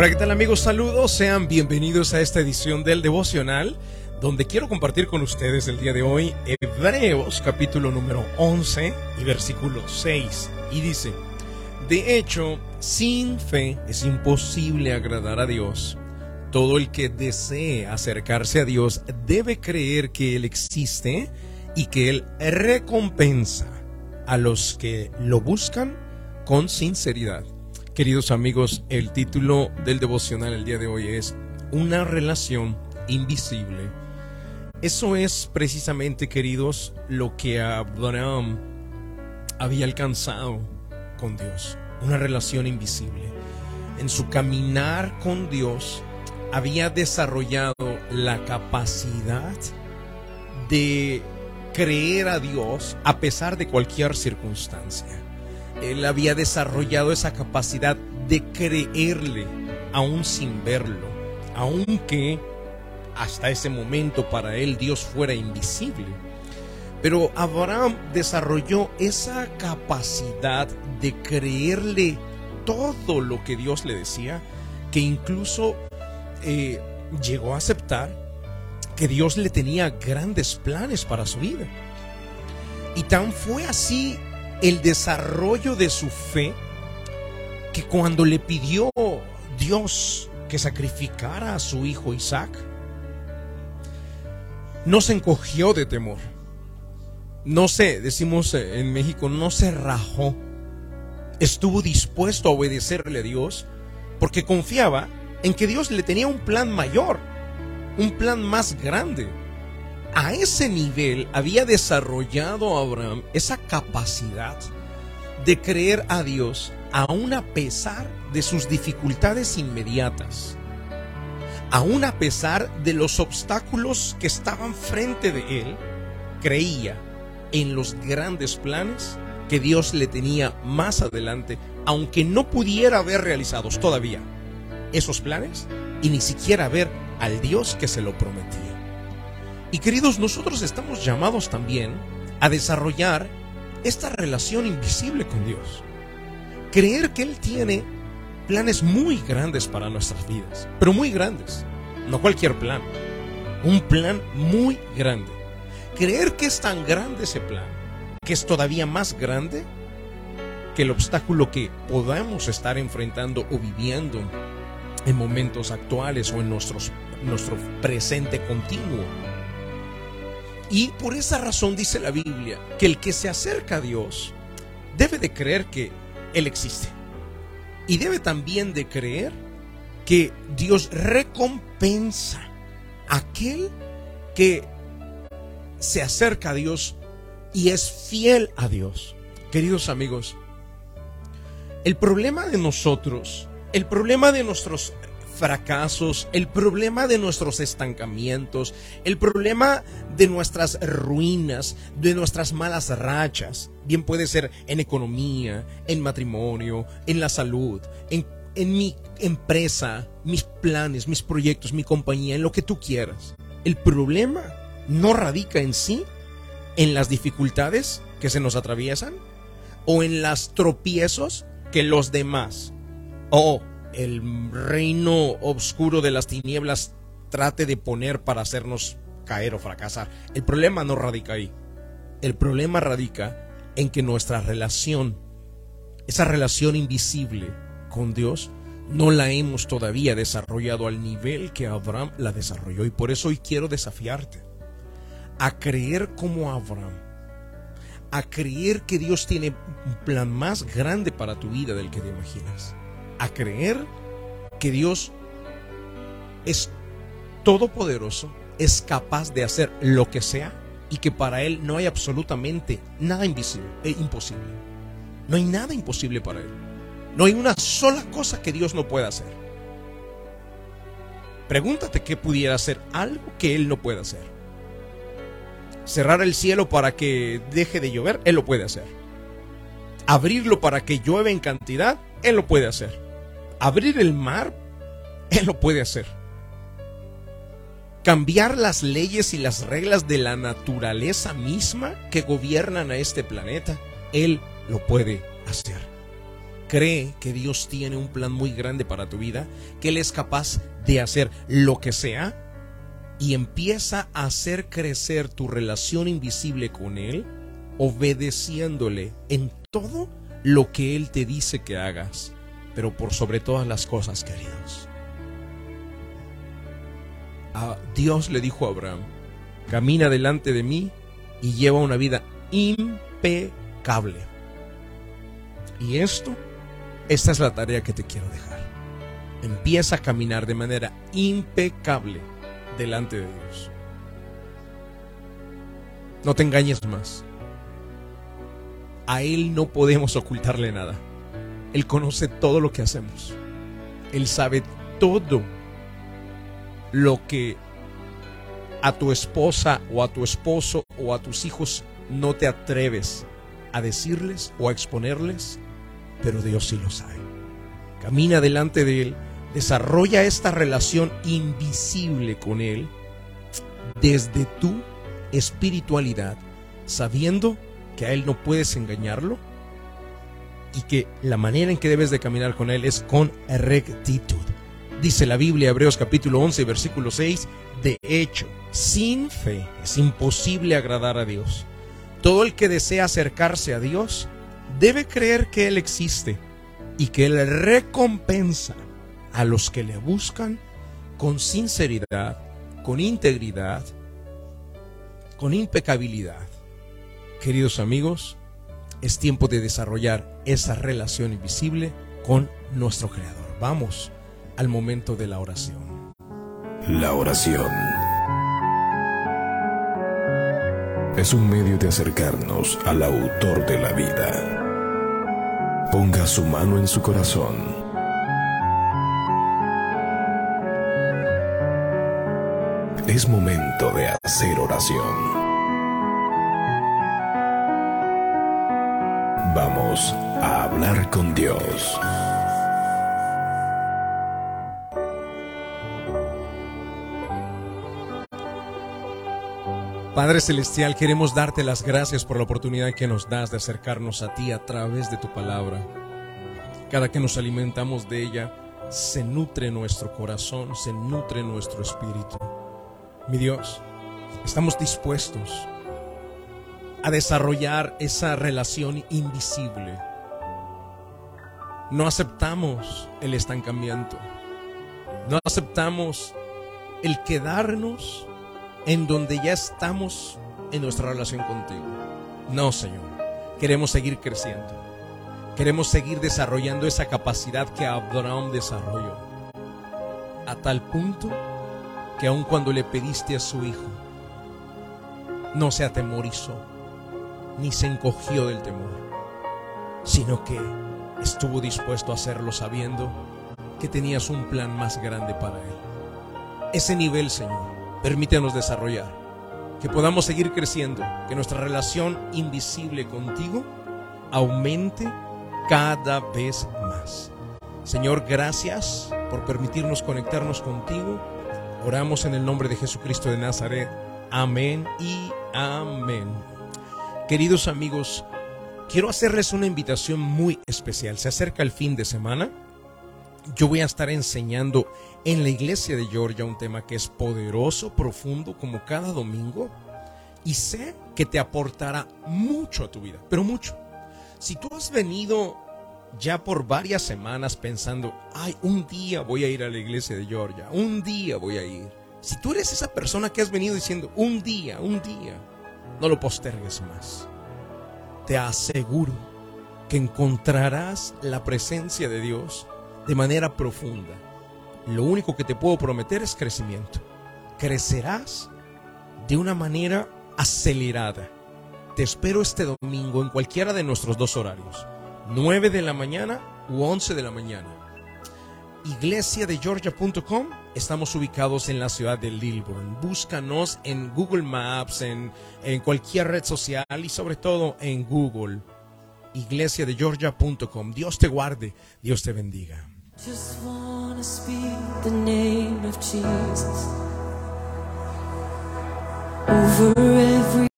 Hola, ¿qué tal amigos? Saludos, sean bienvenidos a esta edición del devocional, donde quiero compartir con ustedes el día de hoy Hebreos capítulo número 11 y versículo 6. Y dice, de hecho, sin fe es imposible agradar a Dios. Todo el que desee acercarse a Dios debe creer que Él existe y que Él recompensa a los que lo buscan con sinceridad. Queridos amigos, el título del devocional el día de hoy es Una relación invisible. Eso es precisamente, queridos, lo que Abraham había alcanzado con Dios. Una relación invisible. En su caminar con Dios había desarrollado la capacidad de creer a Dios a pesar de cualquier circunstancia él había desarrollado esa capacidad de creerle aún sin verlo, aunque hasta ese momento para él Dios fuera invisible. Pero Abraham desarrolló esa capacidad de creerle todo lo que Dios le decía, que incluso eh, llegó a aceptar que Dios le tenía grandes planes para su vida. Y tan fue así el desarrollo de su fe que cuando le pidió Dios que sacrificara a su hijo Isaac, no se encogió de temor. No se, decimos en México, no se rajó. Estuvo dispuesto a obedecerle a Dios porque confiaba en que Dios le tenía un plan mayor, un plan más grande a ese nivel había desarrollado Abraham esa capacidad de creer a Dios aún a pesar de sus dificultades inmediatas, aún a pesar de los obstáculos que estaban frente de él, creía en los grandes planes que Dios le tenía más adelante, aunque no pudiera ver realizados todavía esos planes y ni siquiera ver al Dios que se lo prometía. Y queridos, nosotros estamos llamados también a desarrollar esta relación invisible con Dios. Creer que Él tiene planes muy grandes para nuestras vidas, pero muy grandes, no cualquier plan, un plan muy grande. Creer que es tan grande ese plan, que es todavía más grande que el obstáculo que podamos estar enfrentando o viviendo en momentos actuales o en nuestro presente continuo. Y por esa razón dice la Biblia que el que se acerca a Dios debe de creer que Él existe. Y debe también de creer que Dios recompensa a aquel que se acerca a Dios y es fiel a Dios. Queridos amigos, el problema de nosotros, el problema de nuestros fracasos, el problema de nuestros estancamientos, el problema de nuestras ruinas, de nuestras malas rachas, bien puede ser en economía, en matrimonio, en la salud, en, en mi empresa, mis planes, mis proyectos, mi compañía, en lo que tú quieras. El problema no radica en sí en las dificultades que se nos atraviesan o en las tropiezos que los demás o el reino oscuro de las tinieblas trate de poner para hacernos caer o fracasar. El problema no radica ahí. El problema radica en que nuestra relación, esa relación invisible con Dios, no la hemos todavía desarrollado al nivel que Abraham la desarrolló. Y por eso hoy quiero desafiarte a creer como Abraham, a creer que Dios tiene un plan más grande para tu vida del que te imaginas a creer que Dios es todopoderoso, es capaz de hacer lo que sea y que para Él no hay absolutamente nada invisible, e imposible. No hay nada imposible para Él. No hay una sola cosa que Dios no pueda hacer. Pregúntate qué pudiera hacer algo que Él no pueda hacer. Cerrar el cielo para que deje de llover, Él lo puede hacer. Abrirlo para que llueva en cantidad, Él lo puede hacer abrir el mar, Él lo puede hacer. Cambiar las leyes y las reglas de la naturaleza misma que gobiernan a este planeta, Él lo puede hacer. cree que Dios tiene un plan muy grande para tu vida, que Él es capaz de hacer lo que sea y empieza a hacer crecer tu relación invisible con Él, obedeciéndole en todo lo que Él te dice que hagas, pero por sobre todas las cosas, queridos. A Dios le dijo a Abraham, camina delante de mí y lleva una vida impecable. Y esto, esta es la tarea que te quiero dejar. Empieza a caminar de manera impecable delante de Dios. No te engañes más. A Él no podemos ocultarle nada. Él conoce todo lo que hacemos. Él sabe todo lo que a tu esposa o a tu esposo o a tus hijos no te atreves a decirles o a exponerles, pero Dios sí lo sabe. Camina delante de Él, desarrolla esta relación invisible con Él desde tu espiritualidad, sabiendo que a Él no puedes engañarlo y que la manera en que debes de caminar con Él es con rectitud. Dice la Biblia, Hebreos capítulo 11, versículo 6, de hecho, sin fe es imposible agradar a Dios. Todo el que desea acercarse a Dios debe creer que Él existe y que Él recompensa a los que le buscan con sinceridad, con integridad, con impecabilidad. Queridos amigos, es tiempo de desarrollar esa relación invisible con nuestro Creador. Vamos al momento de la oración. La oración es un medio de acercarnos al autor de la vida. Ponga su mano en su corazón. Es momento de hacer oración. Vamos a hablar con Dios. Padre Celestial, queremos darte las gracias por la oportunidad que nos das de acercarnos a ti a través de tu palabra. Cada que nos alimentamos de ella, se nutre nuestro corazón, se nutre nuestro espíritu. Mi Dios, estamos dispuestos a desarrollar esa relación invisible. No aceptamos el estancamiento. No aceptamos el quedarnos en donde ya estamos en nuestra relación contigo. No, Señor. Queremos seguir creciendo. Queremos seguir desarrollando esa capacidad que Abraham desarrolló. A tal punto que aun cuando le pediste a su hijo, no se atemorizó, ni se encogió del temor, sino que estuvo dispuesto a hacerlo sabiendo que tenías un plan más grande para él. Ese nivel, Señor, permítenos desarrollar, que podamos seguir creciendo, que nuestra relación invisible contigo aumente cada vez más. Señor, gracias por permitirnos conectarnos contigo. Oramos en el nombre de Jesucristo de Nazaret. Amén y amén. Queridos amigos, quiero hacerles una invitación muy especial. Se acerca el fin de semana. Yo voy a estar enseñando en la iglesia de Georgia un tema que es poderoso, profundo, como cada domingo. Y sé que te aportará mucho a tu vida, pero mucho. Si tú has venido ya por varias semanas pensando, ay, un día voy a ir a la iglesia de Georgia, un día voy a ir. Si tú eres esa persona que has venido diciendo, un día, un día, no lo postergues más. Te aseguro que encontrarás la presencia de Dios de manera profunda lo único que te puedo prometer es crecimiento. Crecerás de una manera acelerada. Te espero este domingo en cualquiera de nuestros dos horarios, 9 de la mañana u 11 de la mañana. Iglesia de Georgia.com, estamos ubicados en la ciudad de Lilburn. Búscanos en Google Maps, en, en cualquier red social y sobre todo en Google. Iglesia de Georgia.com. Dios te guarde, Dios te bendiga. Just speak the name of Jesus over